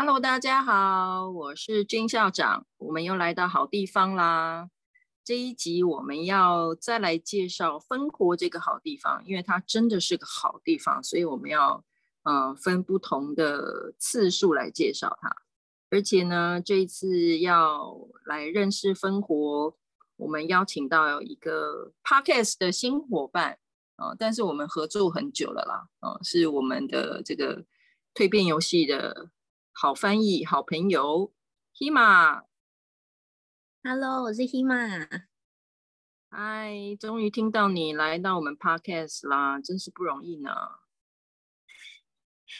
Hello，大家好，我是金校长，我们又来到好地方啦。这一集我们要再来介绍分活这个好地方，因为它真的是个好地方，所以我们要呃分不同的次数来介绍它。而且呢，这一次要来认识分活，我们邀请到一个 Podcast 的新伙伴啊、但是我们合作很久了啦，啊、是我们的这个蜕变游戏的好翻译好朋友 Hima。Hello，我是 Hima。嗨，终于听到你来到我们 Podcast 啦，真是不容易呢。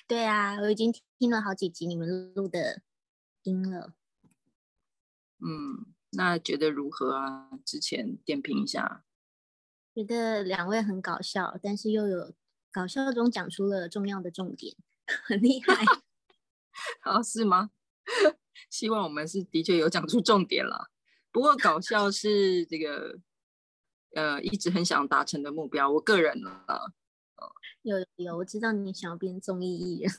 对啊，我已经听了好几集你们录的音了。嗯，那觉得如何啊？之前点评一下。觉得两位很搞笑，但是又有搞笑中讲出了重要的重点，很厉害。啊，是吗？希望我们是的确有讲出重点了。不过搞笑是这个，呃，一直很想达成的目标。我个人呢，有有，我知道你想要变综艺艺人。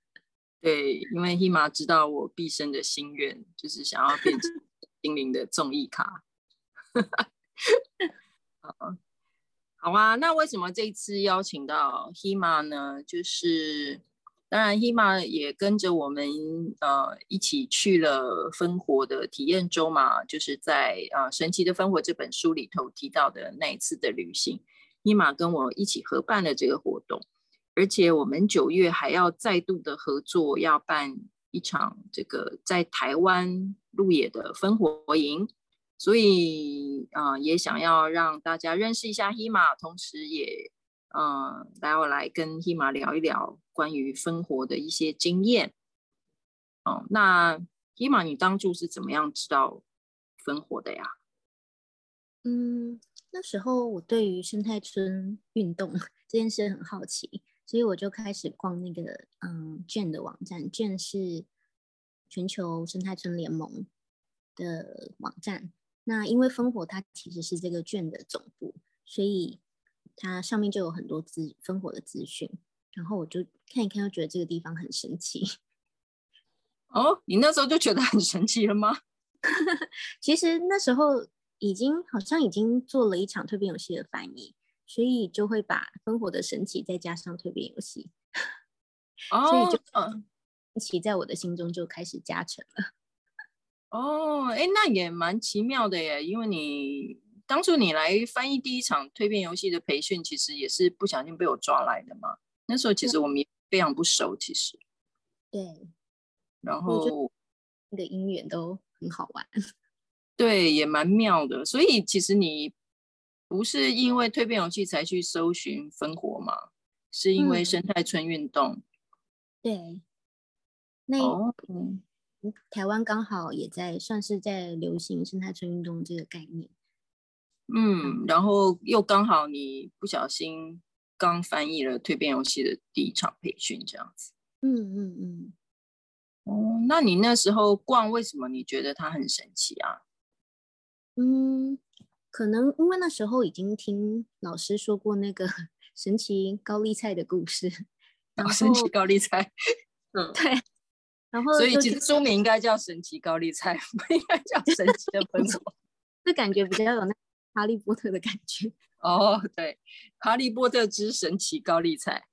对，因为 Hima 知道我毕生的心愿就是想要变成心灵的综艺咖。好，好啊。那为什么这一次邀请到 Hima 呢？就是。当然，Hima 也跟着我们呃一起去了烽火的体验周嘛，就是在呃《神奇的烽火》这本书里头提到的那一次的旅行，Hima 跟我一起合办了这个活动，而且我们九月还要再度的合作，要办一场这个在台湾路野的烽火营，所以啊、也想要让大家认识一下 Hima，同时也。嗯，待会来跟 Hima 聊一聊关于芬活的一些经验。哦、那 Hima，你当初是怎么样知道分活的呀？嗯，那时候我对于生态村运动 这件事很好奇，所以我就开始逛那个嗯 GEN 的网站，GEN 是全球生态村联盟的网站。那因为烽火它其实是这个 GEN 的总部，所以。它上面就有很多资烽火的资讯，然后我就看一看，又觉得这个地方很神奇。哦，你那时候就觉得很神奇了吗？其实那时候已经好像已经做了一场蜕变游戏的翻译，所以就会把烽火的神奇再加上蜕变游戏，哦，所以就神奇在我的心中就开始加成了。哦，哎，那也蛮奇妙的耶，因为你。当初你来翻译第一场蜕变游戏的培训，其实也是不小心被我抓来的嘛。那时候其实我们也非常不熟，其实。对。然后那个姻缘都很好玩。对，也蛮妙的。所以其实你不是因为蜕变游戏才去搜寻芬活嘛？是因为生态村运动。嗯、对。那、哦、嗯，台湾刚好也在算是在流行生态村运动这个概念。嗯，然后又刚好你不小心刚翻译了蜕变游戏的第一场培训，这样子。嗯嗯嗯。哦，那你那时候逛，为什么你觉得它很神奇啊？嗯，可能因为那时候已经听老师说过那个 神奇高丽菜的故事。然后神奇高丽菜。嗯，对。然后，所以其实书名应该叫《神奇高丽菜》，不应该叫《神奇的 芬活》。这感觉比较有那。哈利波特的感觉 哦，对，哈利波特之神奇高丽菜，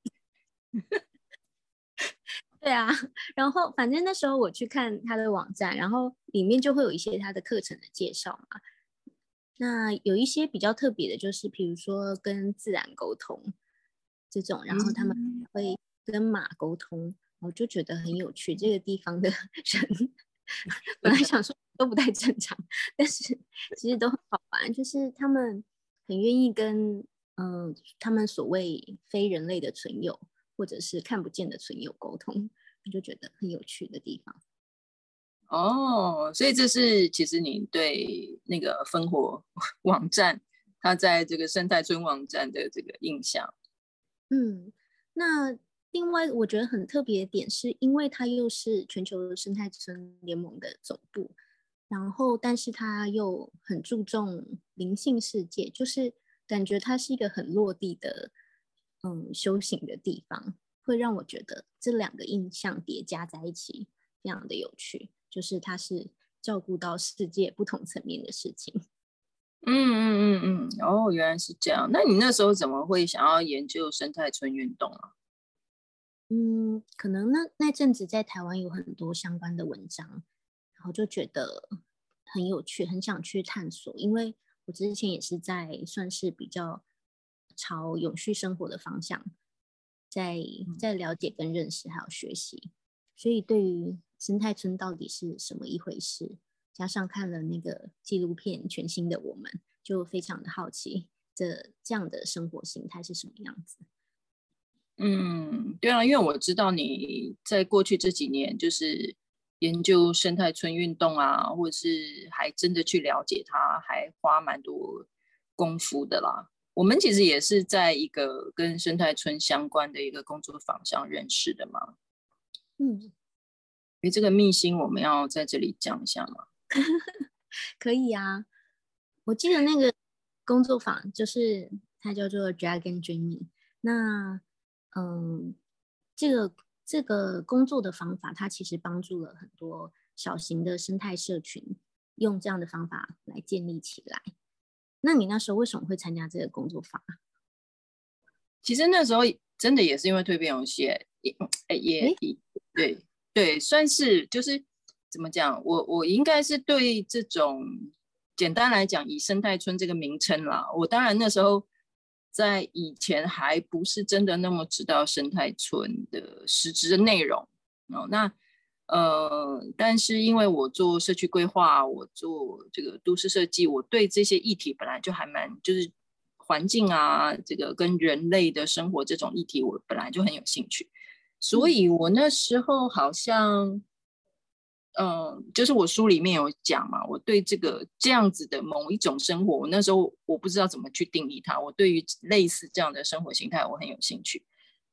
对啊，然后反正那时候我去看他的网站，然后里面就会有一些他的课程的介绍嘛。那有一些比较特别的，就是比如说跟自然沟通这种，然后他们会跟马沟通，我就觉得很有趣。这个地方的 人本来想说。都不太正常，但是其实都很好玩，就是他们很愿意跟嗯、呃，他们所谓非人类的存有，或者是看不见的存有沟通，我就觉得很有趣的地方。哦，所以这是其实你对那个烽火 网站，它在这个生态村网站的这个印象。嗯，那。另外，我觉得很特别的点，是因为它又是全球生态村联盟的总部。然后，但是他又很注重灵性世界，就是感觉它是一个很落地的，嗯，修行的地方，会让我觉得这两个印象叠加在一起，非常的有趣，就是它是照顾到世界不同层面的事情。嗯嗯嗯嗯，哦，原来是这样。那你那时候怎么会想要研究生态村运动啊？嗯，可能那那阵子在台湾有很多相关的文章，然后就觉得很有趣，很想去探索。因为我之前也是在算是比较朝永续生活的方向，在在了解跟认识还有学习，所以对于生态村到底是什么一回事，加上看了那个纪录片《全新的我们》，就非常的好奇这这样的生活形态是什么样子。嗯，对啊，因为我知道你在过去这几年就是研究生态村运动啊，或者是还真的去了解它，还花蛮多功夫的啦。我们其实也是在一个跟生态村相关的一个工作坊上认识的嘛。嗯，诶，这个秘辛我们要在这里讲一下吗？可以啊，我记得那个工作坊就是它叫做 Dragon Dreaming，那。嗯，这个这个工作的方法，它其实帮助了很多小型的生态社群，用这样的方法来建立起来。那你那时候为什么会参加这个工作坊？其实那时候真的也是因为蜕变游戏，也 也对对，算是就是怎么讲，我我应该是对这种简单来讲，以生态村这个名称啦，我当然那时候。在以前还不是真的那么知道生态村的实质的内容哦，那呃，但是因为我做社区规划，我做这个都市设计，我对这些议题本来就还蛮，就是环境啊，这个跟人类的生活这种议题，我本来就很有兴趣，所以我那时候好像。嗯，就是我书里面有讲嘛，我对这个这样子的某一种生活，我那时候我不知道怎么去定义它。我对于类似这样的生活形态，我很有兴趣，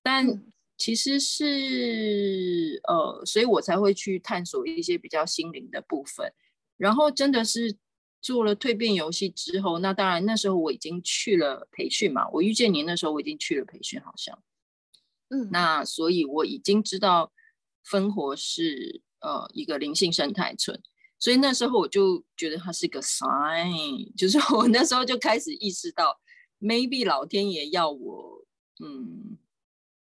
但其实是呃，所以我才会去探索一些比较心灵的部分。然后真的是做了蜕变游戏之后，那当然那时候我已经去了培训嘛，我遇见你那时候我已经去了培训，好像，嗯，那所以我已经知道分活是。呃，一个灵性生态村，所以那时候我就觉得它是个 sign，就是 我那时候就开始意识到，maybe 老天爷要我，嗯，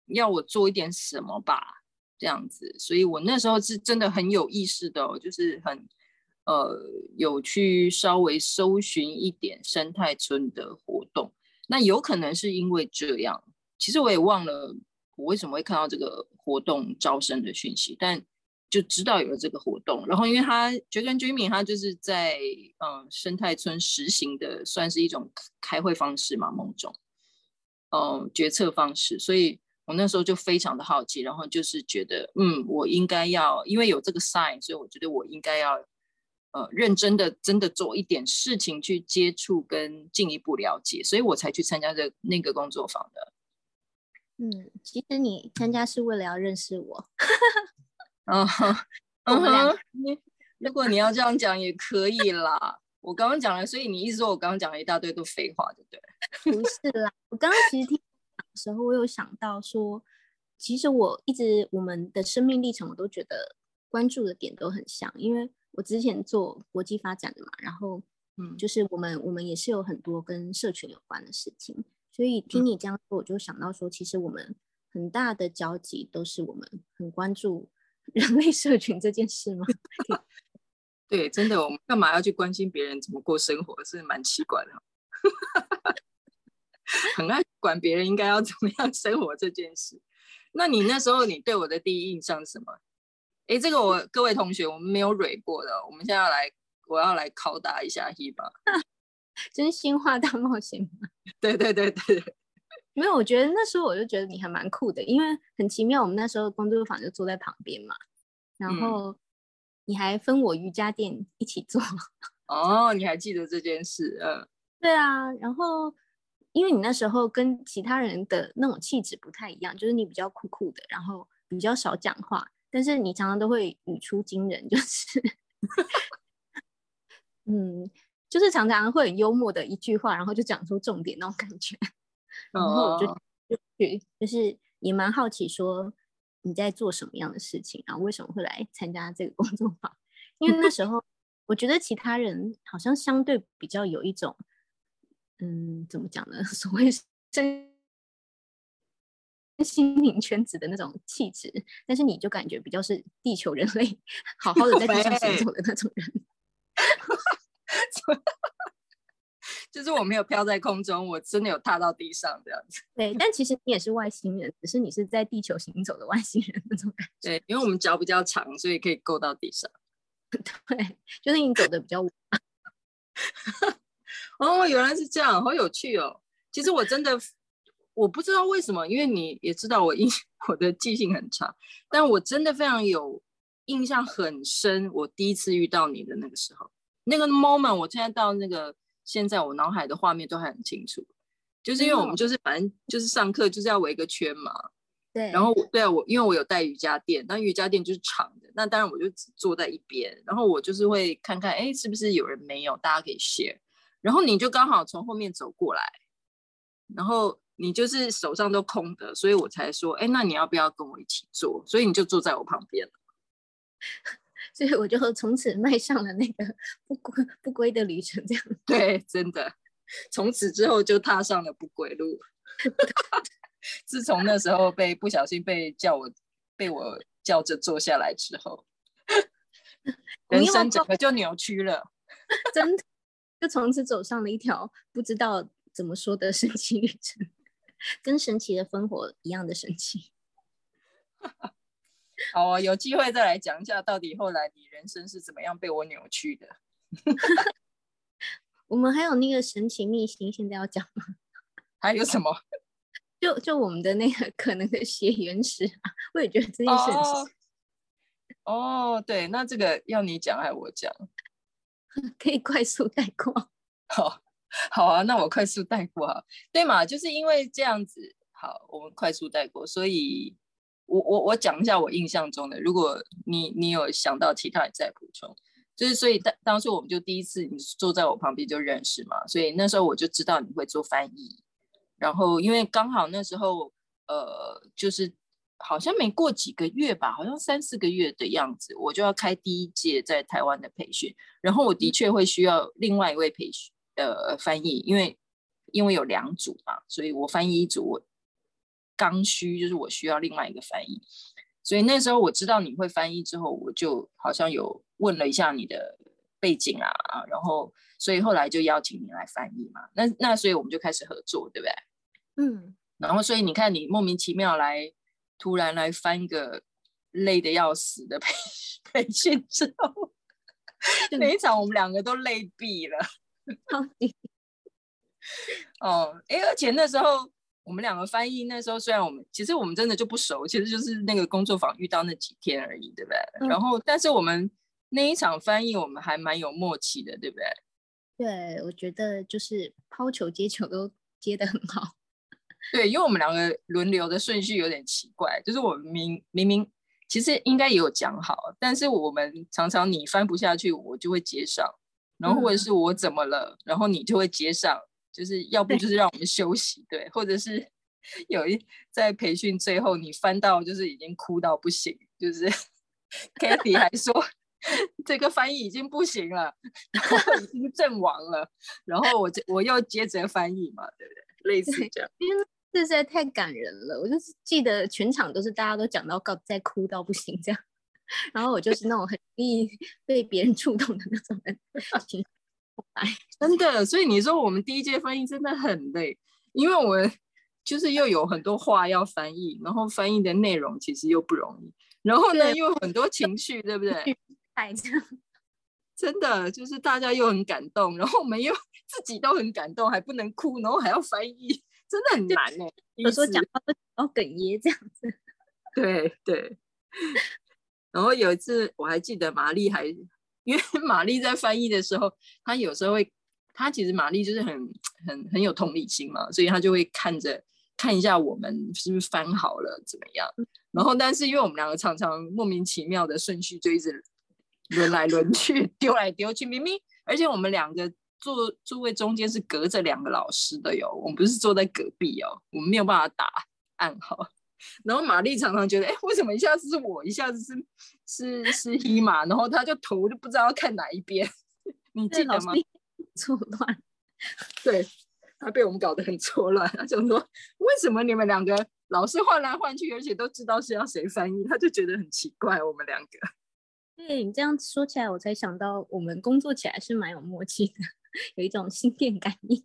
要我做一点什么吧，这样子，所以我那时候是真的很有意识的，就是很，呃，有去稍微搜寻一点生态村的活动，那有可能是因为这样，其实我也忘了我为什么会看到这个活动招生的讯息，但。就知道有了这个活动，然后因为他 Dragon Dreaming，他就是在嗯生态村实行的，算是一种开会方式嘛，某种嗯决策方式，所以我那时候就非常的好奇，然后就是觉得嗯，我应该要，因为有这个 sign，所以我觉得我应该要呃认真的真的做一点事情去接触跟进一步了解，所以我才去参加这那个工作坊的。嗯，其实你参加是为了要认识我。嗯哼，嗯哼，你如果你要这样讲也可以啦。我刚刚讲了，所以你意思说我刚刚讲了一大堆都废话，对不对？不是啦，我刚刚其实听的时候，我有想到说，其实我一直我们的生命历程，我都觉得关注的点都很像，因为我之前做国际发展的嘛，然后嗯，就是我们我们也是有很多跟社群有关的事情，所以听你这样说，我就想到说，其实我们很大的交集都是我们很关注。人类社群这件事吗？对，真的，我们干嘛要去关心别人怎么过生活？是蛮奇怪的，很爱管别人应该要怎么样生活这件事。那你那时候，你对我的第一印象是什么？哎，这个我各位同学，我们没有蕊过的，我们现在要来，我要来拷打一下 Heba，真心话大冒险吗？对对对对。没有，我觉得那时候我就觉得你还蛮酷的，因为很奇妙，我们那时候工作坊就坐在旁边嘛，然后你还分我瑜伽垫一起做。哦，你还记得这件事？嗯，对啊，然后因为你那时候跟其他人的那种气质不太一样，就是你比较酷酷的，然后比较少讲话，但是你常常都会语出惊人，就是，嗯，就是常常会很幽默的一句话，然后就讲出重点那种感觉。然后我就就去，就是也蛮好奇说，你在做什么样的事情，然后为什么会来参加这个工作坊？因为那时候我觉得其他人好像相对比较有一种，嗯，怎么讲呢？所谓真心灵圈子的那种气质，但是你就感觉比较是地球人类，好好的在地上行走的那种人。就是我没有飘在空中，我真的有踏到地上这样子。对，但其实你也是外星人，只是你是在地球行走的外星人那种感觉。对，因为我们脚比较长，所以可以够到地上。对，就是你走的比较稳。哦，原来是这样，好有趣哦。其实我真的我不知道为什么，因为你也知道我印 我的记性很差，但我真的非常有印象很深。我第一次遇到你的那个时候，那个 moment，我现在到那个。现在我脑海的画面都还很清楚，就是因为我们就是反正就是上课就是要围个圈嘛，对。然后对啊，我因为我有带瑜伽垫，那瑜伽垫就是长的，那当然我就只坐在一边，然后我就是会看看，哎，是不是有人没有，大家可以 share。然后你就刚好从后面走过来，然后你就是手上都空的，所以我才说，哎，那你要不要跟我一起坐？所以你就坐在我旁边了。所以我就从此迈上了那个不归不归的旅程，这样。对，真的，从此之后就踏上了不归路。自从那时候被不小心被叫我被我叫着坐下来之后，人生整个就扭曲了，真的，就从此走上了一条不知道怎么说的神奇旅程，跟神奇的烽火一样的神奇。好啊，有机会再来讲一下，到底后来你人生是怎么样被我扭曲的。我们还有那个神奇秘辛，现在要讲吗？还有什么？就就我们的那个可能的血缘史啊，我也觉得这件事哦，哦，对，那这个要你讲还是我讲？可以快速带过。好，好啊，那我快速带过啊。对嘛，就是因为这样子，好，我们快速带过，所以。我我我讲一下我印象中的，如果你你有想到其他，你再补充。就是所以当当时我们就第一次你坐在我旁边就认识嘛，所以那时候我就知道你会做翻译。然后因为刚好那时候呃就是好像没过几个月吧，好像三四个月的样子，我就要开第一届在台湾的培训。然后我的确会需要另外一位培训呃翻译，因为因为有两组嘛，所以我翻译一组我。刚需就是我需要另外一个翻译，所以那时候我知道你会翻译之后，我就好像有问了一下你的背景啊，然后所以后来就邀请你来翻译嘛。那那所以我们就开始合作，对不对？嗯。然后所以你看，你莫名其妙来，突然来翻一个累得要死的 培培训之后，每一场我们两个都累毙了。哦，哎，而且那时候。我们两个翻译那时候，虽然我们其实我们真的就不熟，其实就是那个工作坊遇到那几天而已，对不对？嗯、然后，但是我们那一场翻译，我们还蛮有默契的，对不对？对，我觉得就是抛球接球都接得很好。对，因为我们两个轮流的顺序有点奇怪，就是我们明明明其实应该也有讲好，但是我们常常你翻不下去，我就会接上，然后或者是我怎么了，嗯、然后你就会接上。就是要不就是让我们休息，对，对，或者是 有一在培训最后你翻到就是已经哭到不行，就是 Kathy 还说这个翻译已经不行了，然后已经阵亡了，然后我我又接着翻译嘛，对不对？类似这样，因为这实在太感人了，我就是记得全场都是大家都讲到告在哭到不行这样，然后我就是那种很容易被别人触动的那种人。真的，所以你说我们第一届翻译真的很累，因为我们就是又有很多话要翻译，然后翻译的内容其实又不容易，然后呢又有很多情绪，对不对？真的就是大家又很感动，然后我们又 自己都很感动，还不能哭，然后还要翻译，真的很难呢。有时候讲话都哽咽这样子。对对。然后有一次我还记得玛丽还。因为玛丽在翻译的时候，她有时候会，她其实玛丽就是很很很有同理心嘛，所以她就会看着看一下我们是不是翻好了怎么样。然后，但是因为我们两个常常莫名其妙的顺序就一直轮来轮去，丢来丢去，明明而且我们两个坐座位中间是隔着两个老师的哟，我们不是坐在隔壁哦，我们没有办法打暗号，然后玛丽常常觉得，哎，为什么一下子是我，一下子是是是 Hima，然后他就头就不知道要看哪一边，你记得吗？错乱，对，他被我们搞得很错乱。他就说，为什么你们两个老是换来换去，而且都知道是要谁翻译？他就觉得很奇怪，我们两个。对，你这样说起来，我才想到我们工作起来是蛮有默契的，有一种心电感应。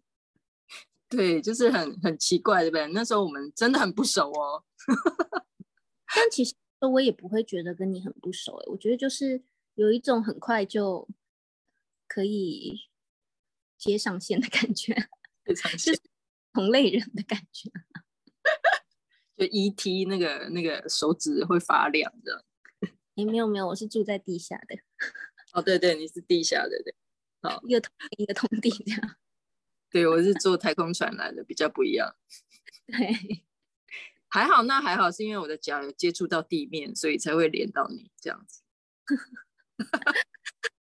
对，就是很很奇怪，对不对？那时候我们真的很不熟哦。但其实我也不会觉得跟你很不熟，我觉得就是有一种很快就可以接上线的感觉，就是 同类人的感觉。就 ET 那个那个手指会发亮的。哎，没有没有，我是住在地下的。哦，对对，你是地下的，对。好，一个通一个通地这样。对，我是坐太空船来的，比较不一样。对，还好，那还好，是因为我的脚有接触到地面，所以才会连到你这样子。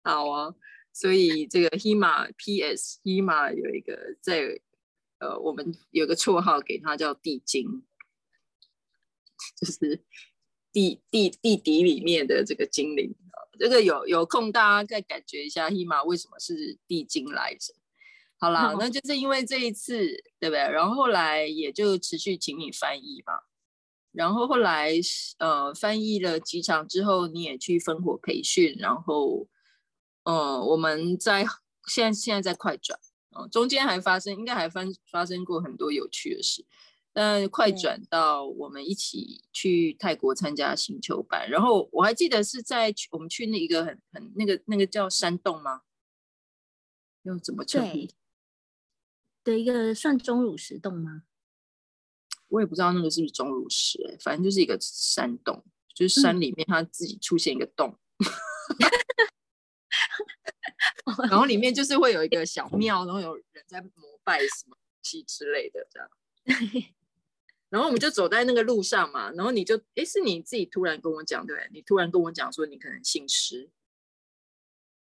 好啊，所以这个 Hima PS Hima 有一个在呃，我们有个绰号给他叫地精，就是地地地底里面的这个精灵。这个有有空大家再感觉一下 Hima 为什么是地精来着？好啦，那就是因为这一次，对不对？然后后来也就持续请你翻译嘛。然后后来呃翻译了几场之后，你也去烽火培训。然后呃我们在现在现在在快转，呃，中间还发生应该还发发生过很多有趣的事。但快转到我们一起去泰国参加星球班，然后我还记得是在去我们去那一个很很那个那个叫山洞吗？又怎么称呼？的一个算钟乳石洞吗？我也不知道那个是不是钟乳石，欸，反正就是一个山洞，就是山里面它自己出现一个洞，嗯、然后里面就是会有一个小庙，然后有人在膜拜什么西之类的这样。然后我们就走在那个路上嘛，然后你就哎，是你自己突然跟我讲，对，你突然跟我讲说你可能姓施。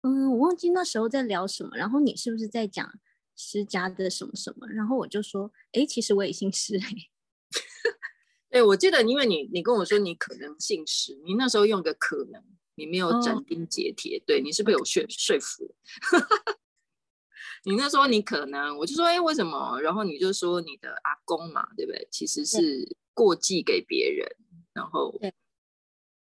嗯，我忘记那时候在聊什么，然后你是不是在讲？施家的什么什么，然后我就说，哎，其实我也姓施哎。对，我记得，因为你你跟我说你可能姓施，你那时候用个可能，你没有斩钉截铁，哦、对你是被我说说服。你那时候你可能，我就说，哎，为什么？然后你就说你的阿公嘛，对不对？其实是过继给别人，然后对，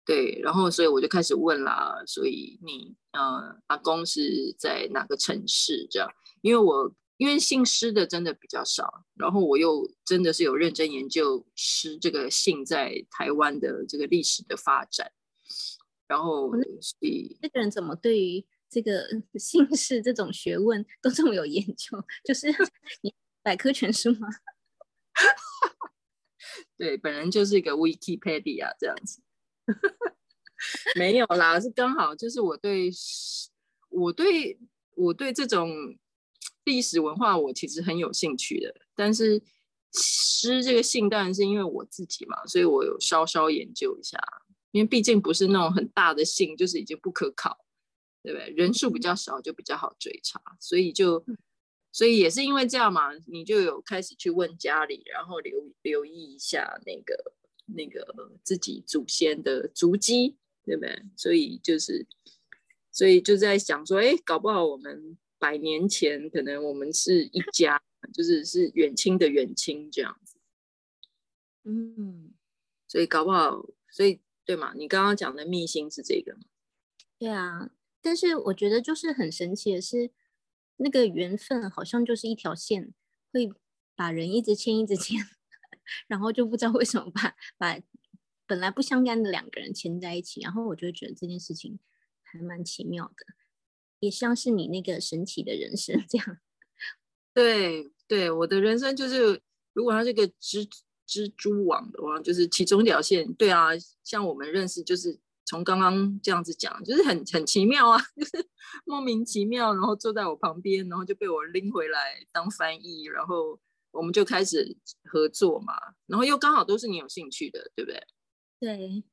对，然后所以我就开始问啦，所以你呃阿公是在哪个城市？这样，因为我。因为姓施的真的比较少，然后我又真的是有认真研究施这个姓在台湾的这个历史的发展，然后所以这个人怎么对于这个姓 氏这种学问都这么有研究？就是 你百科全书吗？对，本人就是一个 Wikipedia 这样子，没有啦，是刚好就是我对我对我对这种。历史文化我其实很有兴趣的，但是诗这个姓当然是因为我自己嘛，所以我有稍稍研究一下，因为毕竟不是那种很大的姓，就是已经不可考，对不对？人数比较少就比较好追查，所以就所以也是因为这样嘛，你就有开始去问家里，然后留留意一下那个那个自己祖先的足迹，对不对？所以就是所以就在想说，哎，搞不好我们。百年前，可能我们是一 家，就是是远亲的远亲这样子。嗯，所以搞不好，所以对嘛？你刚刚讲的秘辛是这个吗？对啊，但是我觉得就是很神奇的是，那个缘分好像就是一条线，会把人一直牵，一直牵，然后就不知道为什么把把本来不相干的两个人牵在一起，然后我就觉得这件事情还蛮奇妙的。也像是你那个神奇的人生 这样，对对，我的人生就是，如果它是个蜘蜘蛛网的话，就是其中一条线。对啊，像我们认识，就是从刚刚这样子讲，就是很很奇妙啊，就是莫名其妙，然后坐在我旁边，然后就被我拎回来当翻译，然后我们就开始合作嘛，然后又刚好都是你有兴趣的，对不对？对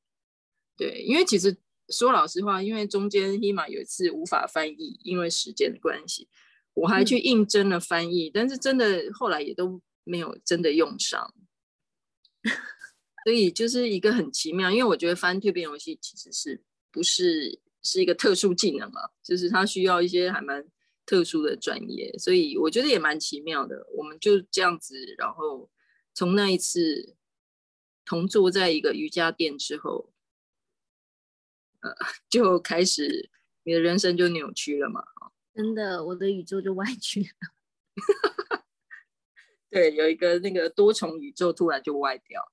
对，因为其实。说老实话，因为中间 Hima 有一次无法翻译，因为时间的关系，我还去应征了翻译，嗯、但是真的后来也都没有真的用上。所以就是一个很奇妙，因为我觉得翻蜕变游戏其实是不是是一个特殊技能嘛，就是它需要一些还蛮特殊的专业，所以我觉得也蛮奇妙的。我们就这样子，然后从那一次同坐在一个瑜伽垫之后，呃，就开始你的人生就扭曲了嘛。真的，我的宇宙就歪曲了。对，有一个那个多重宇宙突然就歪掉。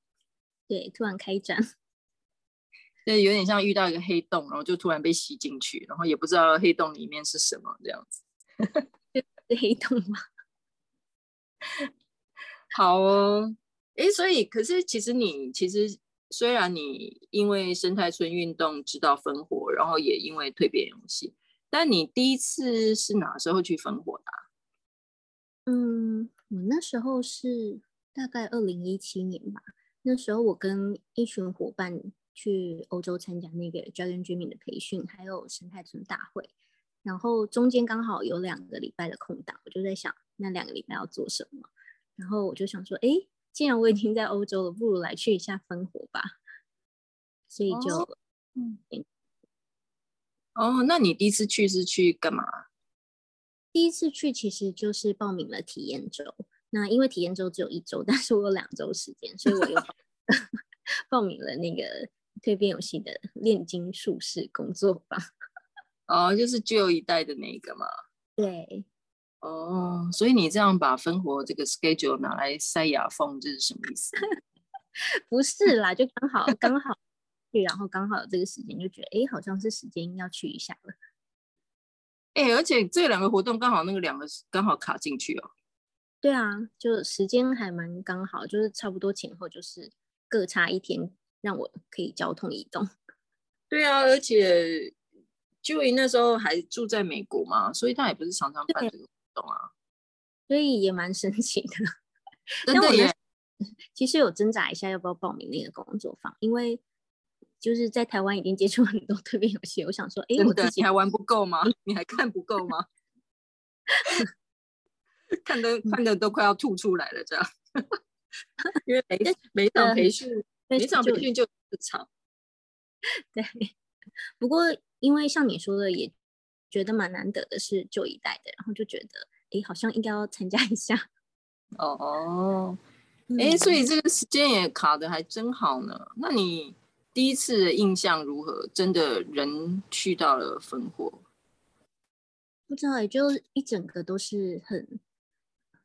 对，突然开展，对，有点像遇到一个黑洞，然后就突然被吸进去，然后也不知道黑洞里面是什么这样子。是黑洞吗？好哦，哎，所以可是其实你其实虽然你因为生态村运动知道分火，然后也因为蜕变游戏，但你第一次是哪时候去分火的啊？嗯，我那时候是大概二零一七年吧。那时候我跟一群伙伴去欧洲参加那个 Dragon Dreaming 的培训，还有生态村大会，然后中间刚好有两个礼拜的空档，我就在想那两个礼拜要做什么，然后我就想说，哎，既然我已经在欧洲了，不如来去一下分火吧，所以就，哦，嗯，哦，那你第一次去是去干嘛？第一次去其实就是报名了体验周。那因为体验周只有一周，但是我有两周时间，所以我又 报名了那个蜕变游戏的炼金术士工作坊。哦，就是旧一代的那个嘛。对。哦，所以你这样把分活这个 schedule 拿来塞牙缝，这是什么意思？不是啦，就刚好刚好去，然后刚好有这个时间，就觉得哎，好像是时间要去一下了。哎，而且这两个活动刚好那个两个刚好卡进去哦。对啊，就时间还蛮刚好，就是差不多前后就是各差一天，让我可以交通移动。对啊，而且 Joy 那时候还住在美国嘛，所以他也不是常常办这个活动啊，所以也蛮神奇的。真的耶！其实有挣扎一下要不要报名那个工作坊，因为就是在台湾已经接触很多蜕变游戏，我想说，哎，我自己还玩不够吗？你还看不够吗？看的看的都快要吐出来了，这样，因为 每每场培训，每场培训就一场。对，不过因为像你说的，也觉得蛮难得的，是旧一代的，然后就觉得，哎，好像应该要参加一下。哦，哎、嗯，所以这个时间也卡的还真好呢。那你第一次的印象如何？真的人去到了烽火？不知道，也就一整个都是很。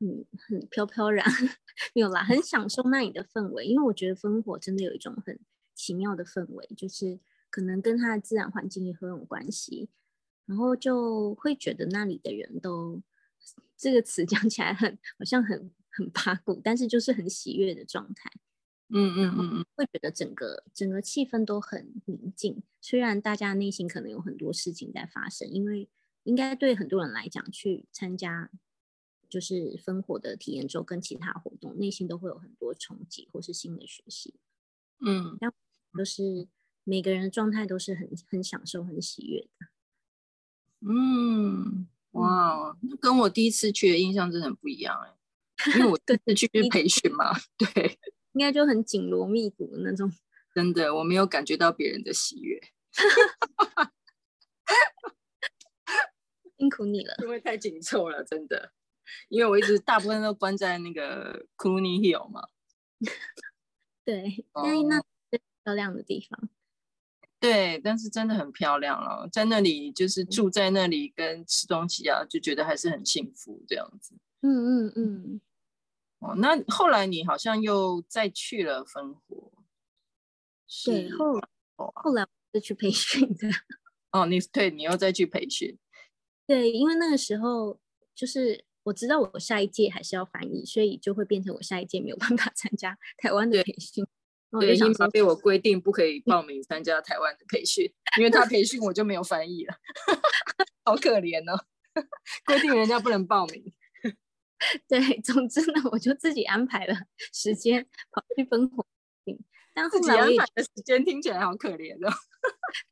嗯，很飘飘然，没有啦，很享受那里的氛围，因为我觉得烽火真的有一种很奇妙的氛围，就是可能跟它的自然环境也很有关系，然后就会觉得那里的人都这个词 讲起来很好像很很八股，但是就是很喜悦的状态。嗯嗯嗯嗯，会觉得整个整个气氛都很宁静，虽然大家内心可能有很多事情在发生，因为应该对很多人来讲去参加。就是烽火的体验周跟其他活动，内心都会有很多冲击或是新的学习。嗯，然后都是每个人的状态都是很很享受、很喜悦的。嗯，哇，那跟我第一次去的印象真的很不一样哎，因为我 第一次去培训嘛，对，应该就很紧锣密鼓的那种。真的，我没有感觉到别人的喜悦。辛苦你了，因为太紧凑了，真的。因为我一直大部分都关在那个 Cluny Hill 嘛，对，那那是漂亮的地方，对，但是真的很漂亮了，在那里就是住在那里跟吃东西啊，就觉得还是很幸福这样子。嗯嗯嗯。哦，那后来你好像又再去了分火，对，后来后来我就去培训的。哦，你对，你又再去培训，对，因为那个时候就是。我知道我下一届还是要翻译，所以就会变成我下一届没有办法 参加台湾的培训。对，因为被我规定不可以报名参加台湾的培训，因为他培训我就没有翻译了，好可怜哦。规定人家不能报名。对，总之呢，我就自己安排了时间跑去分火。但后来自己安排的时间听起来好可怜哦。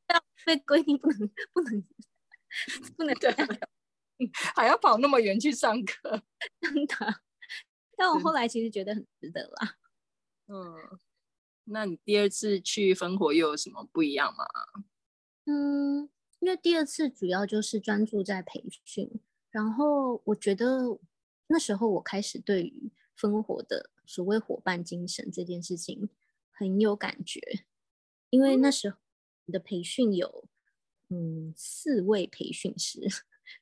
但被规定不能不能不能这样。还要跑那么远去上课，真的。但我后来其实觉得很值得啦。嗯，那你第二次去烽火又有什么不一样吗？嗯，因为第二次主要就是专注在培训，然后我觉得那时候我开始对于烽火的所谓伙伴精神这件事情很有感觉，因为那时候的培训有嗯四位培训师，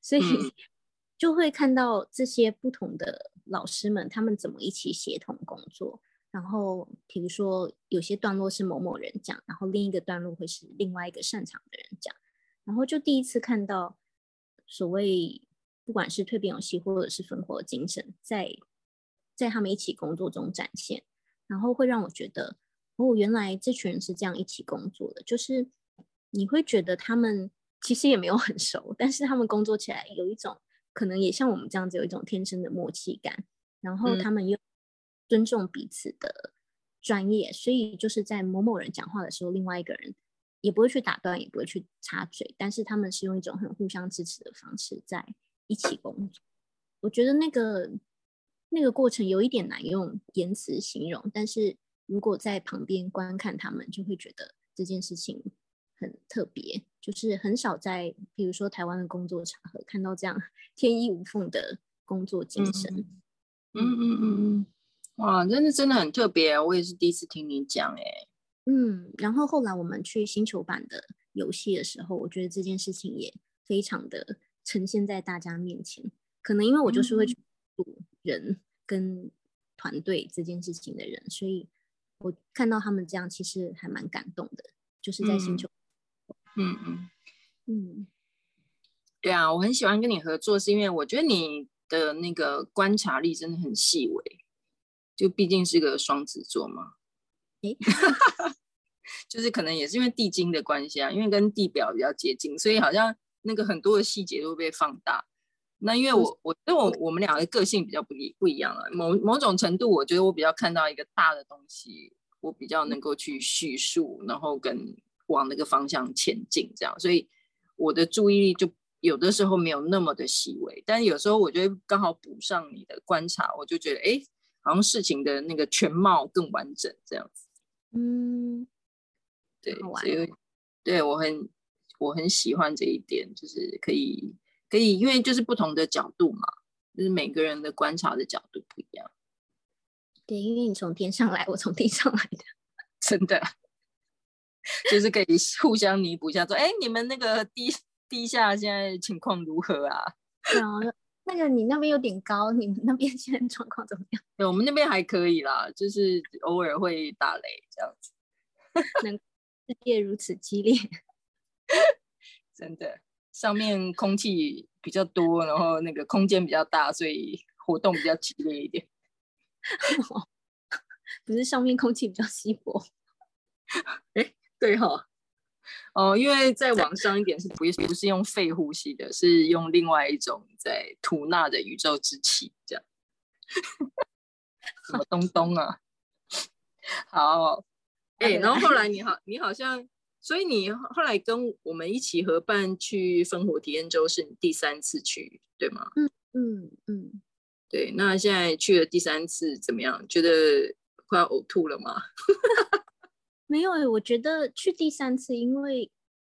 所以 就会看到这些不同的老师们他们怎么一起协同工作。然后，比如说有些段落是某某人讲，然后另一个段落会是另外一个擅长的人讲，然后就第一次看到所谓不管是蜕变游戏或者是芬活精神，在在他们一起工作中展现，然后会让我觉得哦，原来这群人是这样一起工作的，就是你会觉得他们其实也没有很熟，但是他们工作起来有一种可能也像我们这样子有一种天生的默契感，然后他们又。尊重彼此的专业，所以就是在某某人讲话的时候，另外一个人也不会去打断，也不会去插嘴，但是他们是用一种很互相支持的方式在一起工作。我觉得那个那个过程有一点难用言辞形容，但是如果在旁边观看他们，就会觉得这件事情很特别，就是很少在比如说台湾的工作场合看到这样 天衣无缝的工作精神。嗯嗯嗯嗯。哇，真的真的很特别，我也是第一次听你讲哎。嗯，然后后来我们去星球版的游戏的时候，我觉得这件事情也非常的呈现在大家面前。可能因为我就是会去组人跟团队这件事情的人，嗯、所以我看到他们这样，其实还蛮感动的。就是在星球，嗯嗯嗯，对啊，我很喜欢跟你合作，是因为我觉得你的那个观察力真的很细微。就毕竟是个双子座嘛，诶，就是可能也是因为地精的关系啊，因为跟地表比较接近，所以好像那个很多的细节都会被放大。那因为我我因为我我们两个个性比较不一不一样啊，某某种程度，我觉得我比较看到一个大的东西，我比较能够去叙述，然后跟往那个方向前进，这样，所以我的注意力就有的时候没有那么的细微，但有时候我觉得刚好补上你的观察，我就觉得哎。诶好像事情的那个全貌更完整，这样子。嗯，对，所以对我很我很喜欢这一点，就是可以可以，因为就是不同的角度嘛，就是每个人的观察的角度不一样。对，因为你从天上来，我从地上来的，真的，就是可以 互相弥补一下，说，哎，你们那个地地下现在情况如何啊？那个你那边有点高，你们那边现在状况怎么样？对，我们那边还可以啦，就是偶尔会打雷这样子。能世界如此激烈，真的，上面空气比较多，然后那个空间比较大，所以活动比较激烈一点。不是上面空气比较稀薄？哎，对哈、哦。哦，因为再往上一点是不不是用肺呼吸的，是用另外一种在吐纳的宇宙之气，这样。什么东东啊？好，哎、欸，然后后来你好，你好像，所以你后来跟我们一起合办去烽火体验周，是你第三次去，对吗？嗯嗯嗯，对。那现在去了第三次怎么样？觉得快要呕吐了吗？没有，我觉得去第三次，因为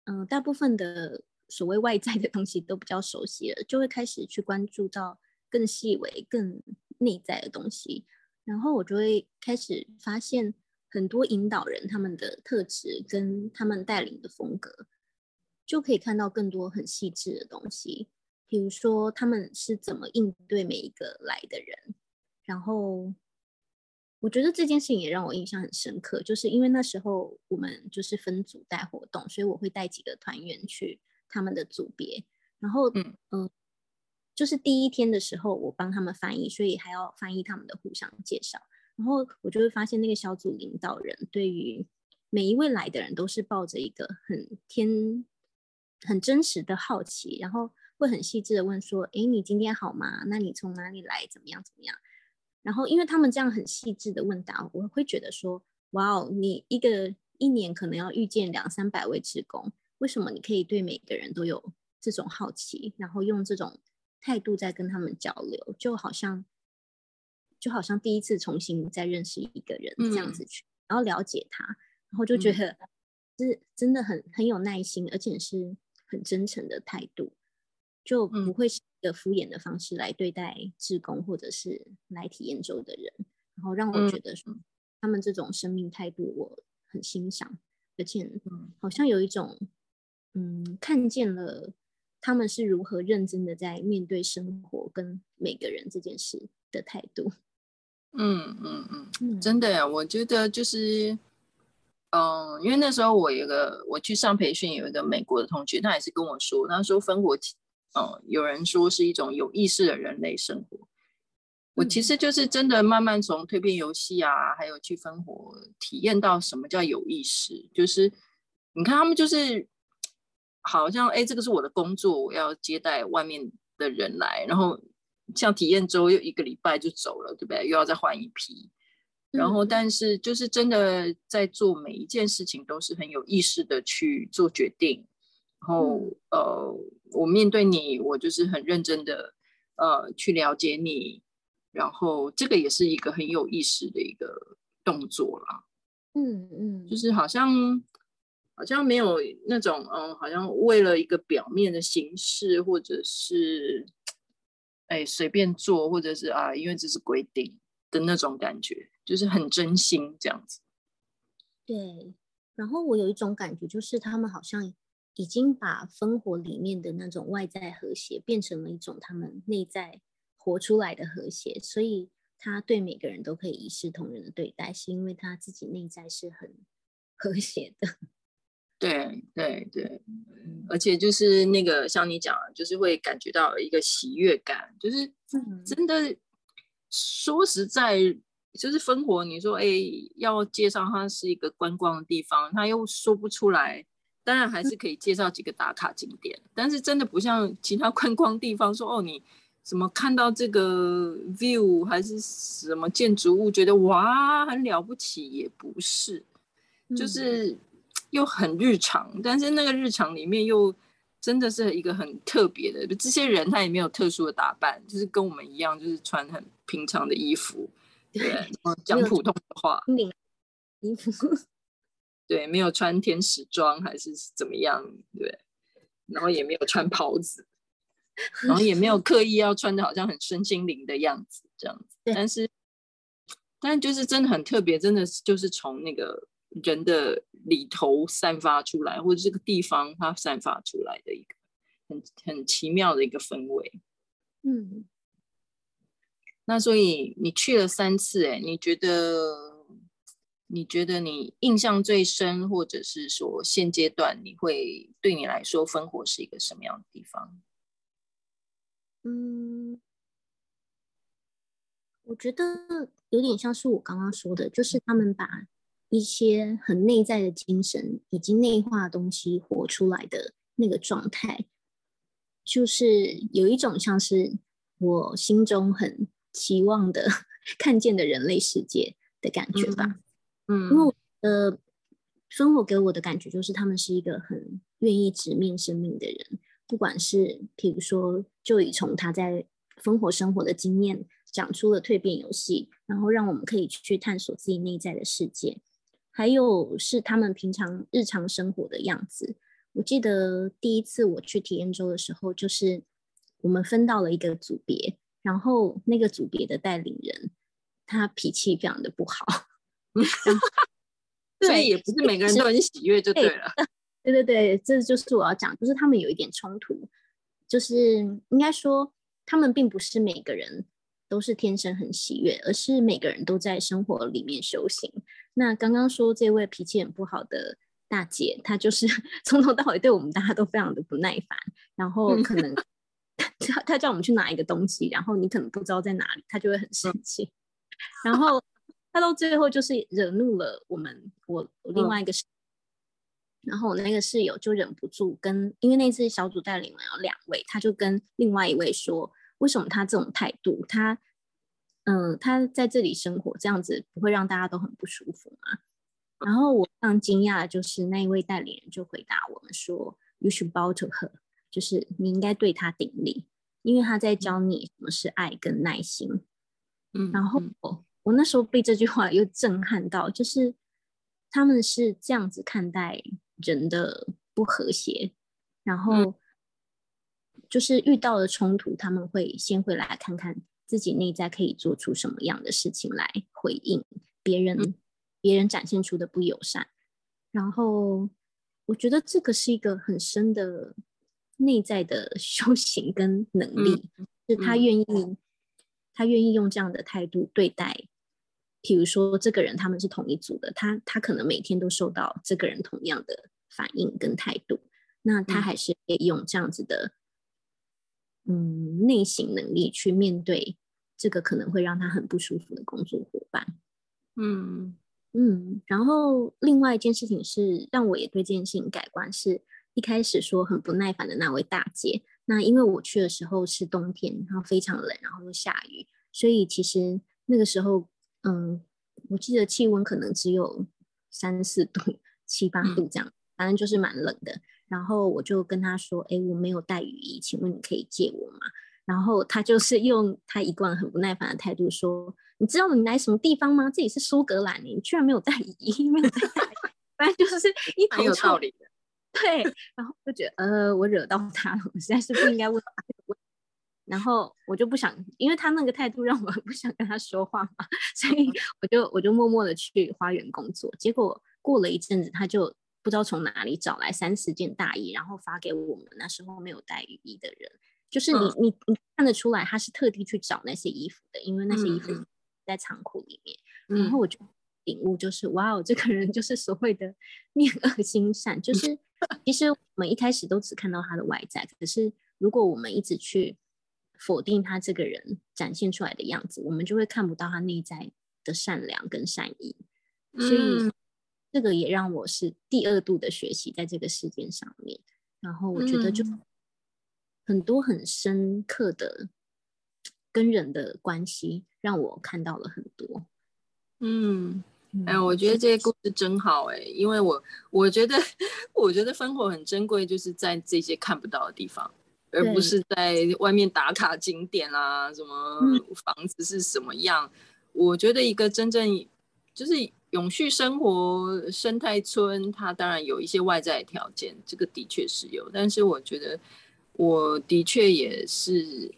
嗯、大部分的所谓外在的东西都比较熟悉了，就会开始去关注到更细微、更内在的东西，然后我就会开始发现很多引导人他们的特质跟他们带领的风格，就可以看到更多很细致的东西，比如说他们是怎么应对每一个来的人，然后。我觉得这件事情也让我印象很深刻，就是因为那时候我们就是分组带活动，所以我会带几个团员去他们的组别，然后嗯嗯、呃，就是第一天的时候我帮他们翻译，所以还要翻译他们的互相介绍，然后我就会发现那个小组领导人对于每一位来的人都是抱着一个很天很真实的好奇，然后会很细致的问说：“诶，你今天好吗？那你从哪里来？怎么样？怎么样？”然后，因为他们这样很细致的问答，我会觉得说：“哇哦，你一个一年可能要遇见两三百位职工，为什么你可以对每个人都有这种好奇，然后用这种态度在跟他们交流，就好像就好像第一次重新再认识一个人这样子去然后了解他，然后就觉得是真的很很有耐心，而且是很真诚的态度，就不会是一个敷衍的方式来对待志工或者是来体验周的人，然后让我觉得说他们这种生命态度我很欣赏，而且好像有一种嗯看见了。他们是如何认真的在面对生活跟每个人这件事的态度？嗯嗯嗯，真的呀，我觉得就是，嗯，因为那时候我有个我去上培训，有一个美国的同学，他也是跟我说，他说分活，嗯，有人说是一种有意识的人类生活。我其实就是真的慢慢从蜕变游戏啊，还有去分活，体验到什么叫有意识，就是你看他们就是。好像哎，这个是我的工作，我要接待外面的人来，然后像体验周又一个礼拜就走了，对不对？又要再换一批，然后但是就是真的在做每一件事情都是很有意识的去做决定，然后呃，我面对你，我就是很认真的呃去了解你，然后这个也是一个很有意识的一个动作啦，嗯嗯，就是好像。好像没有那种嗯，好像为了一个表面的形式，或者是哎随便做，或者是啊，因为这是规定的那种感觉，就是很真心这样子。对，然后我有一种感觉，就是他们好像已经把烽火里面的那种外在和谐，变成了一种他们内在活出来的和谐，所以他对每个人都可以一视同仁的对待，是因为他自己内在是很 和谐的。对对对，而且就是那个像你讲，就是会感觉到一个喜悦感，就是真的说实在，就是烽火。你说哎，要介绍它是一个观光的地方，他又说不出来。当然还是可以介绍几个打卡景点，但是真的不像其他观光地方说哦，你什么看到这个 view 还是什么建筑物，觉得哇很了不起，也不是，就是。又很日常，但是那个日常里面又真的是一个很特别的。这些人他也没有特殊的打扮，就是跟我们一样，就是穿很平常的衣服，对，讲普通的话，衣服，对，没有穿天使装还是怎么样，对，然后也没有穿袍子，然后也没有刻意要穿的好像很身心灵的样子这样子，但是，但就是真的很特别，真的就是从那个。人的里头散发出来，或者这个地方它散发出来的一个很很奇妙的一个氛围。嗯，那所以你去了三次，哎，你觉得你觉得你印象最深，或者是说现阶段你会对你来说分活是一个什么样的地方？嗯，我觉得有点像是我刚刚说的，就是他们把。一些很内在的精神，以及内化的东西活出来的那个状态，就是有一种像是我心中很期望的 看见的人类世界的感觉吧。嗯，嗯因为呃，分活给我的感觉就是他们是一个很愿意直面生命的人，不管是比如说，就以从他在烽火生活的经验讲出了蜕变游戏，然后让我们可以去探索自己内在的世界。还有是他们平常日常生活的样子。我记得第一次我去体验周的时候，就是我们分到了一个组别，然后那个组别的带领人他脾气非常的不好，所以也不是每个人都很喜悦就对了。对对对，这就是我要讲，就是他们有一点冲突，就是应该说他们并不是每个人都是天生很喜悦，而是每个人都在生活里面修行。那刚刚说这位脾气很不好的大姐，她就是 从头到尾对我们大家都非常的不耐烦，然后可能她她叫我们去拿一个东西，然后你可能不知道在哪里，她就会很生气，然后她到最后就是惹怒了我们，我我另外一个室友，然后我那个室友就忍不住跟，因为那次小组带领了有两位，他就跟另外一位说，为什么他这种态度，他。嗯，他在这里生活这样子不会让大家都很不舒服吗？然后我非常惊讶，就是那一位带领人就回答我们说：“You should bow to her，就是你应该对他顶礼，因为他在教你什么是爱跟耐心。”嗯，然后我我那时候被这句话又震撼到，就是他们是这样子看待人的不和谐，然后就是遇到了冲突，他们会先回来看看自己内在可以做出什么样的事情来回应别人，别人展现出的不友善。然后我觉得这个是一个很深的内在的 修行跟能力，是他愿意，他愿意用这样的态度对待。比如说，这个人他们是同一组的，他他可能每天都受到这个人同样的反应跟态度，那他还是可以用这样子的，嗯，内省能力去面对这个可能会让他很不舒服的工作伙伴。嗯嗯，然后另外一件事情是让我也对这件事情改观，是一开始说很不耐烦的那位大姐，那因为我去的时候是冬天，然后非常冷，然后又下雨，所以其实那个时候。嗯，我记得气温可能只有三四度、七八度这样，反正就是蛮冷的。然后我就跟他说：“哎，我没有带雨衣，请问你可以借我吗？”然后他就是用他一贯很不耐烦的态度说：“你知道你来什么地方吗？这里是苏格兰，你居然没有带雨衣，没有带，反正就是一头臭。”有道理的。对，然后就觉得呃，我惹到他了，我实在是不应该问。然后我就不想，因为他那个态度让我 不想跟他说话嘛，所以我就我就默默的去花园工作。结果过了一阵子，他就不知道从哪里找来三四件大衣，然后发给我们那时候没有带雨衣的人。就是你、嗯、你你看得出来，他是特地去找那些衣服的，因为那些衣服在仓库里面。嗯、然后我就领悟，就是哇哦，这个人就是所谓的面恶心善。就是其实我们一开始都只看到他的外在，可是如果我们一直去否定他这个人展现出来的样子，我们就会看不到他内在的善良跟善意。所以这个也让我是第二度的学习在这个事件上面。然后我觉得就很多很深刻的跟人的关系，让我看到了很多。嗯，哎，我觉得这些故事真好哎，因为我我觉得 我觉得芬活很珍贵，就是在这些看不到的地方。而不是在外面打卡景点啊，什么房子是什么样？嗯、我觉得一个真正就是永续生活生态村，它当然有一些外在条件，这个的确是有。但是我觉得，我的确也是，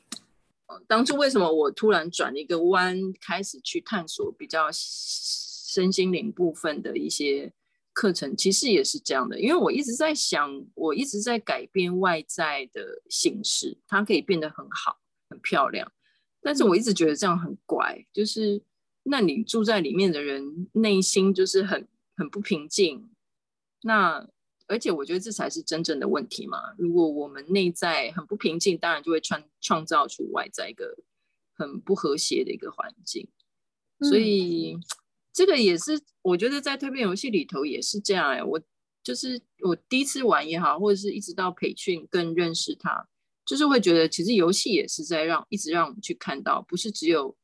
当初为什么我突然转了一个弯，开始去探索比较身心灵部分的一些。课程其实也是这样的，因为我一直在想，我一直在改变外在的形式，它可以变得很好、很漂亮。但是我一直觉得这样很怪，就是那你住在里面的人内心就是很很不平静。那而且我觉得这才是真正的问题嘛。如果我们内在很不平静，当然就会创创造出外在一个很不和谐的一个环境。所以。嗯这个也是，我觉得在蜕变游戏里头也是这样哎。我就是我第一次玩也好，或者是一直到培训更认识他，就是会觉得其实游戏也是在让一直让我们去看到，不是只有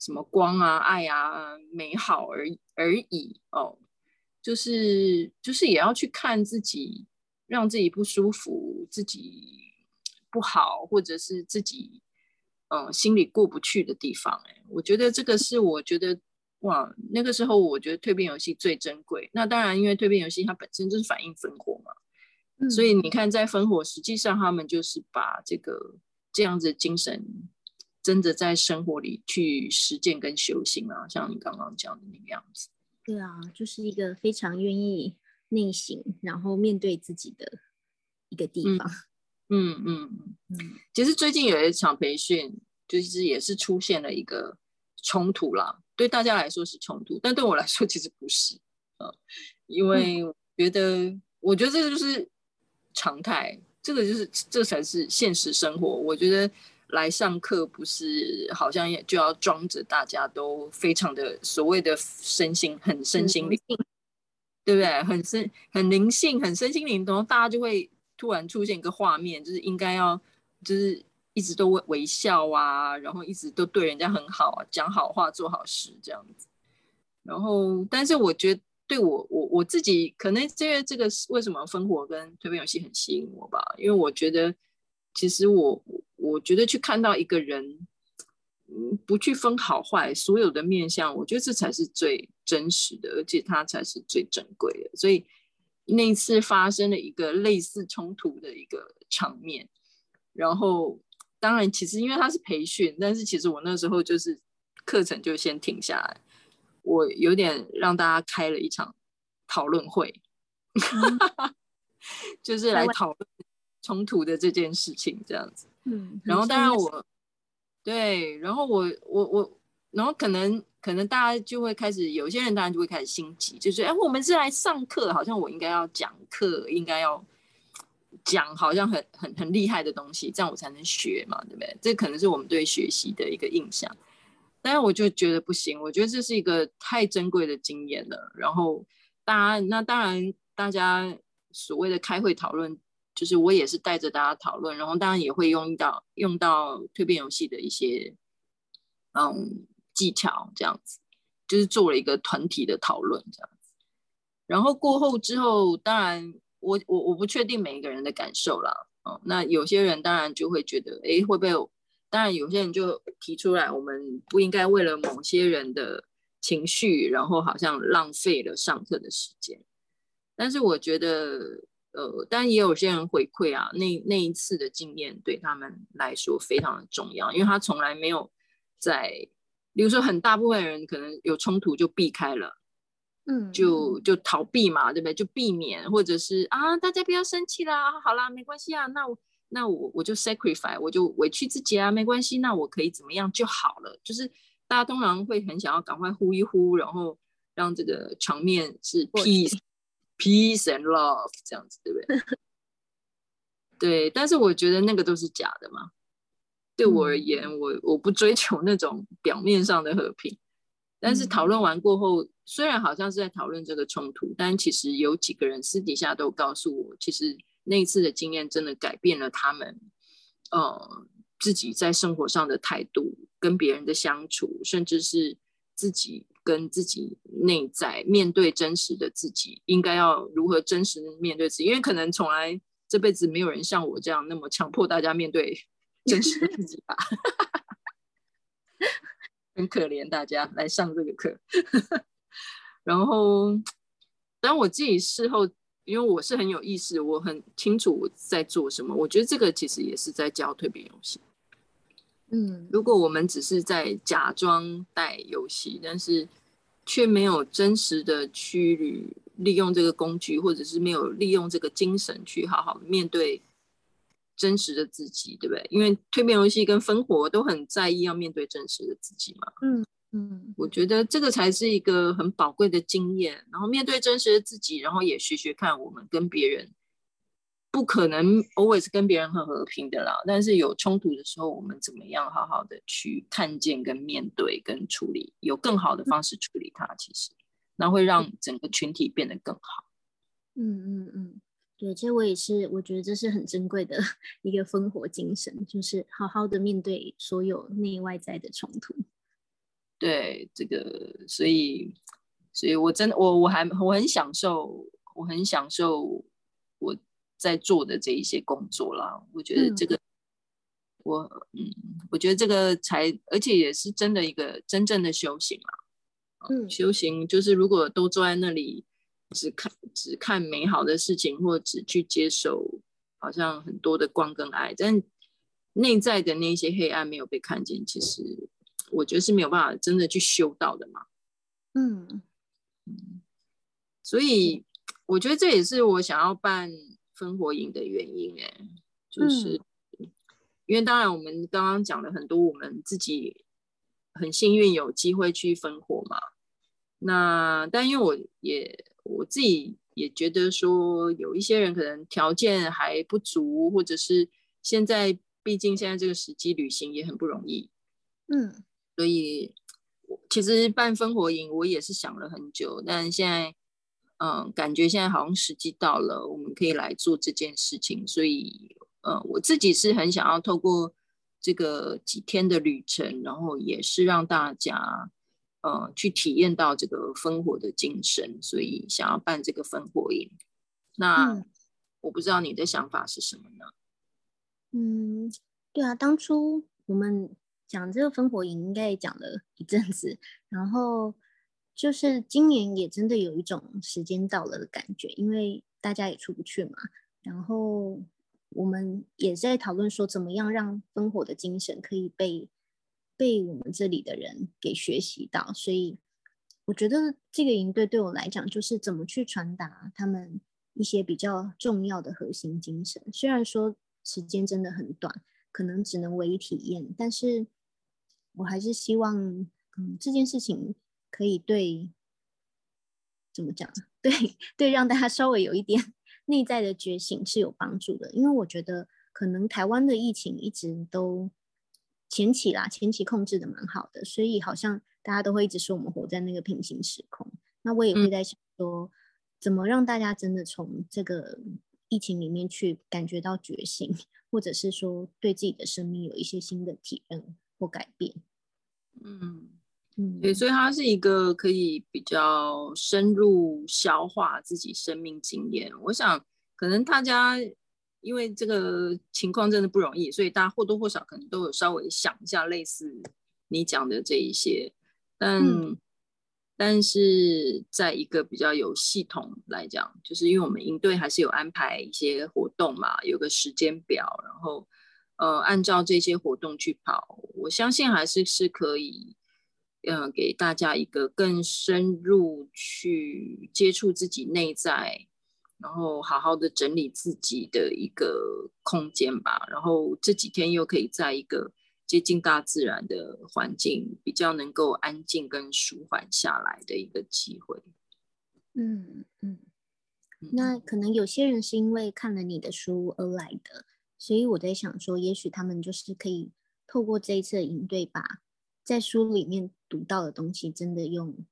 什么光啊、爱啊、美好而而已哦。就是就是也要去看自己，让自己不舒服、自己不好，或者是自己嗯心里过不去的地方哎。我觉得这个是我觉得。哇，那个时候我觉得蜕变游戏最珍贵。那当然，因为蜕变游戏它本身就是反映烽火嘛，嗯、所以你看，在烽火实际上他们就是把这个这样子的精神，真的在生活里去实践跟修行啊，像你刚刚讲的那个样子。对啊，就是一个非常愿意内省，然后面对自己的一个地方。嗯嗯嗯。嗯，其实最近有一场培训，就是也是出现了一个冲突啦。对大家来说是冲突，但对我来说其实不是啊，因为我觉得，嗯、我觉得这个就是常态，这个就是这才是现实生活。我觉得来上课不是好像也就要装着大家都非常的所谓的身心很身心灵，嗯、对不对？很身很灵性，很身心灵，然后大家就会突然出现一个画面，就是应该要就是。一直都微微笑啊，然后一直都对人家很好啊，讲好话，做好事这样子。然后，但是我觉得对我我我自己，可能这个这个为什么芬活跟蜕变游戏很吸引我吧？因为我觉得，其实我我觉得去看到一个人，嗯，不去分好坏，所有的面相，我觉得这才是最真实的，而且它才是最珍贵的。所以那一次发生了一个类似冲突的一个场面，然后当然其实因为它是培训，但是其实我那时候就是课程就先停下来，我有点让大家开了一场讨论会，嗯、就是来讨论冲突的这件事情这样子。嗯，然后当然我。对，然后我我我，然后可能可能大家就会开始，有些人当然就会开始心急，就是哎，我们是来上课，好像我应该要讲课，应该要讲好像很很很厉害的东西，这样我才能学嘛，对不对？这可能是我们对学习的一个印象，但是我就觉得不行，我觉得这是一个太珍贵的经验了。然后大家那当然大家所谓的开会讨论。就是我也是带着大家讨论，然后当然也会用到用到蜕变游戏的一些嗯技巧，这样子，就是做了一个团体的讨论这样子。然后过后之后，当然我我我不确定每一个人的感受啦，哦，那有些人当然就会觉得，哎，会不会？当然有些人就提出来，我们不应该为了某些人的情绪，然后好像浪费了上课的时间。但是我觉得。呃，但也有些人回馈啊，那那一次的经验对他们来说非常的重要，因为他从来没有在，比如说很大部分人可能有冲突就避开了，嗯，就就逃避嘛，对不对？就避免，或者是啊，大家不要生气啦，好啦，没关系啊，那我那我我就 sacrifice，我就委屈自己啊，没关系，那我可以怎么样就好了。就是大家通常会很想要赶快呼一呼，然后让这个场面是 peace。Peace and love，这样子对不对？对，但是我觉得那个都是假的嘛。对我而言，嗯、我我不追求那种表面上的和平。但是讨论完过后，嗯、虽然好像是在讨论这个冲突，但其实有几个人私底下都告诉我，其实那一次的经验真的改变了他们，呃，自己在生活上的态度，跟别人的相处，甚至是自己。跟自己内在面对真实的自己，应该要如何真实的面对自己？因为可能从来这辈子没有人像我这样那么强迫大家面对 真实的自己吧，很可怜大家来上这个课。然后，但我自己事后，因为我是很有意识，我很清楚我在做什么。我觉得这个其实也是在教蜕变游戏。嗯，如果我们只是在假装带游戏，但是却没有真实的去利用这个工具，或者是没有利用这个精神去好好面对真实的自己，对不对？因为蜕变游戏跟生活都很在意要面对真实的自己嘛。嗯嗯，我觉得这个才是一个很宝贵的经验。然后面对真实的自己，然后也学学看我们跟别人。不可能 always 跟别人很和平的啦，但是有冲突的时候，我们怎么样好好的去看见、跟面对、跟处理，有更好的方式处理它，其实那会让整个群体变得更好。嗯嗯嗯，对，其实我也是，我觉得这是很珍贵的一个 烽火精神，就是好好的面对所有内外在的冲突。对，这个，所以，所以我真的，我我还我很享受，我很享受我。在做的这一些工作啦，我觉得这个，嗯我嗯，我觉得这个才，而且也是真的一个真正的修行啦。嗯，修行就是如果都坐在那里，只看只看美好的事情，或只去接受好像很多的光跟爱，但内在的那些黑暗没有被看见，其实我觉得是没有办法真的去修到的嘛。嗯嗯，所以我觉得这也是我想要办。分火营的原因，哎，就是因为当然我们刚刚讲了很多，我们自己很幸运有机会去分火嘛。那但因为我也我自己也觉得说，有一些人可能条件还不足，或者是现在毕竟现在这个时机旅行也很不容易，嗯，所以其实办烽火营我也是想了很久，但现在。嗯，感觉现在好像时机到了，我们可以来做这件事情。所以，呃，我自己是很想要透过这个几天的旅程，然后也是让大家，呃，去体验到这个烽火的精神，所以想要办这个烽火营。那、嗯、我不知道你的想法是什么呢？嗯，对啊，当初我们讲这个烽火营应该也讲了一阵子，然后就是今年也真的有一种时间到了的感觉，因为大家也出不去嘛，然后我们也在讨论说，怎么样让烽火的精神可以被被我们这里的人给学习到，所以我觉得这个营队对我来讲，就是怎么去传达他们一些比较重要的核心精神，虽然说时间真的很短。可能只能唯一体验，但是我还是希望，嗯，这件事情可以对，怎么讲？对对，让大家稍微有一点内在的觉醒是有帮助的。因为我觉得，可能台湾的疫情一直都前期啦，前期控制的蛮好的，所以好像大家都会一直说我们活在那个平行时空。那我也会在想说，怎么让大家真的从这个疫情里面去感觉到觉醒。或者是说对自己的生命有一些新的体验或改变，嗯嗯，对，所以它是一个可以比较深入消化自己生命经验。我想，可能大家因为这个情况真的不容易，所以大家或多或少可能都有稍微想一下类似你讲的这一些，但。嗯但是在一个比较有系统来讲，就是因为我们营队还是有安排一些活动嘛，有个时间表，然后呃按照这些活动去跑，我相信还是是可以，呃给大家一个更深入去接触自己内在，然后好好的整理自己的一个空间吧。然后这几天又可以在一个。接近大自然的环境，比较能够安静跟舒缓下来的一个机会。嗯嗯，那可能有些人是因为看了你的书而来的，所以我在想说，也许他们就是可以透过这一次的营队，把在书里面读到的东西，真的用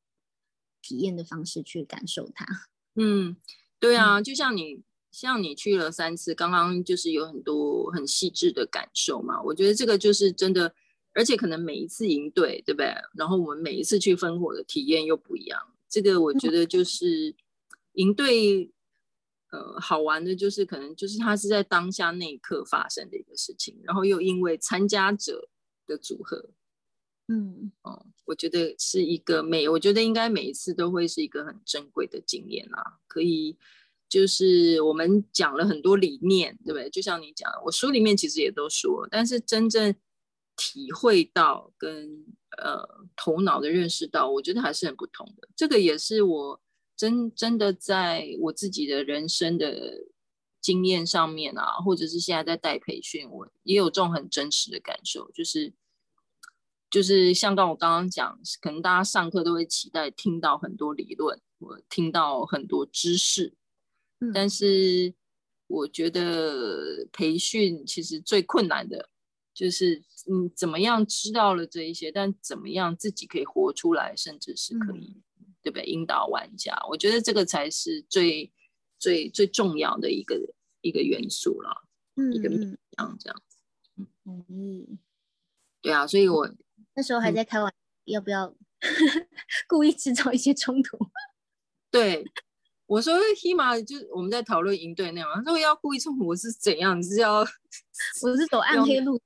体验的方式去感受它。嗯，对啊，就像你。像你去了三次，刚刚就是有很多很细致的感受嘛。我觉得这个就是真的，而且可能每一次营队，对不对？然后我们每一次去烽火的体验又不一样。这个我觉得就是营队，呃，好玩的就是可能就是它是在当下那一刻发生的一个事情，然后又因为参加者的组合，嗯，哦，我觉得是一个每，我觉得应该每一次都会是一个很珍贵的经验啊，可以。就是我们讲了很多理念，对不对？就像你讲，我书里面其实也都说，但是真正体会到跟呃头脑的认识到，我觉得还是很不同的。这个也是我真真的在我自己的人生的经验上面啊，或者是现在在带培训，我也有这种很真实的感受，就是就是像刚我刚刚讲，可能大家上课都会期待听到很多理论，我听到很多知识。但是我觉得培训其实最困难的，就是你，怎么样知道了这一些，但怎么样自己可以活出来，甚至是可以，嗯、对不对？引导玩家，我觉得这个才是最最最重要的一个一个元素了，嗯，一个面向这样子，嗯嗯，对啊，所以我那时候还在开玩笑，要不要 故意制造一些冲突？对。我说 Hima 就是我们在讨论营队那样，他说要故意冲突，我是怎样？你是要 我是走暗黑路，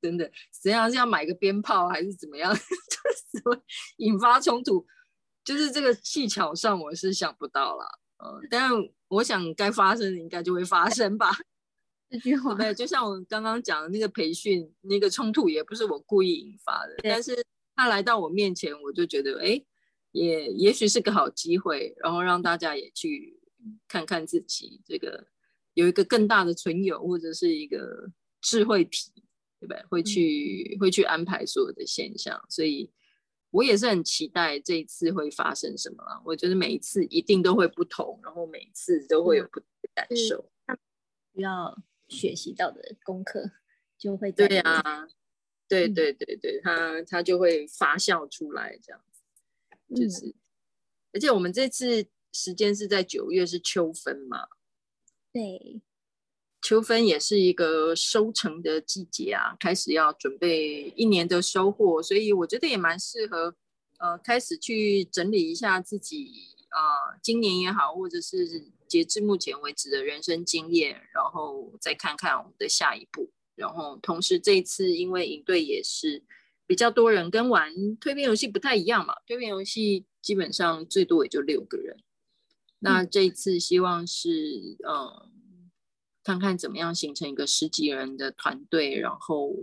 真的怎样？是要买个鞭炮还是怎么样？就是引发冲突，就是这个技巧上我是想不到了。嗯，但我想该发生的应该就会发生吧。这句话对，就像我刚刚讲的那个培训那个冲突，也不是我故意引发的，但是他来到我面前，我就觉得哎。诶也也许是个好机会，然后让大家也去看看自己这个有一个更大的存有，或者是一个智慧体，对不对？会去、嗯、会去安排所有的现象，所以我也是很期待这一次会发生什么了。我觉得每一次一定都会不同，然后每一次都会有不同的感受。需要学习到的功课就会对啊，对对对对，它它就会发酵出来这样子。就是，嗯、而且我们这次时间是在九月，是秋分嘛？对，秋分也是一个收成的季节啊，开始要准备一年的收获，所以我觉得也蛮适合，呃，开始去整理一下自己啊、呃，今年也好，或者是截至目前为止的人生经验，然后再看看我们的下一步。然后同时这一次因为营队也是比较多人跟玩蜕变游戏不太一样嘛，蜕变游戏基本上最多也就六个人，那这一次希望是嗯。看看怎么样形成一个十几人的团队，然后，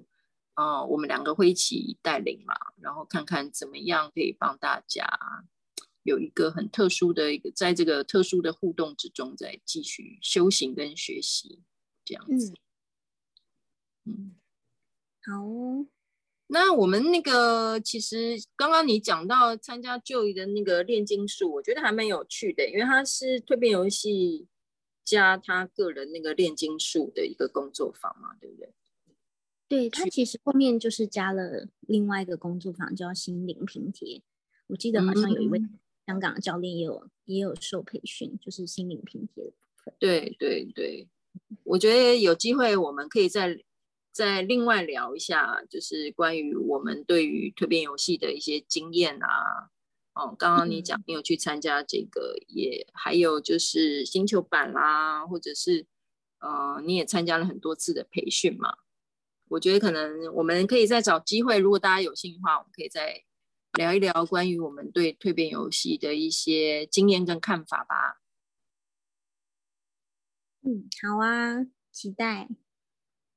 呃，我们两个会一起带领嘛，然后看看怎么样可以帮大家有一个很特殊的一个，在这个特殊的互动之中，再继续修行跟学习这样子。嗯，嗯好哦。那我们那个其实刚刚你讲到参加 Joy 的那个炼金术，我觉得还蛮有趣的，因为它是蜕变游戏。加他个人那个炼金术的一个工作坊嘛，对不对？对，他其实后面就是加了另外一个工作坊，叫心灵拼贴。我记得好像有一位香港的教练也有、嗯、也有受培训，就是心灵拼贴的部分。对对对，我觉得有机会我们可以再再另外聊一下，就是关于我们对于蜕变游戏的一些经验啊。哦，刚刚你讲你有去参加这个，嗯、也还有就是星球版啦，或者是呃，你也参加了很多次的培训嘛。我觉得可能我们可以再找机会，如果大家有兴趣的话，我们可以再聊一聊关于我们对蜕变游戏的一些经验跟看法吧。嗯，好啊，期待。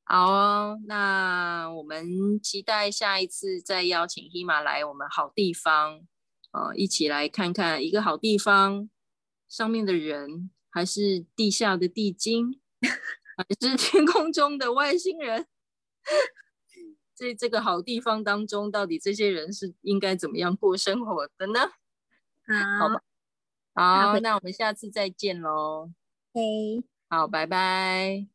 好哦，那我们期待下一次再邀请 Hima 来我们好地方。呃，一起来看看一个好地方，上面的人，还是地下的地精，还是天空中的外星人？在这个好地方当中，到底这些人是应该怎么样过生活的呢？好，好吧，好，那我们下次再见喽。嘿，好，拜拜。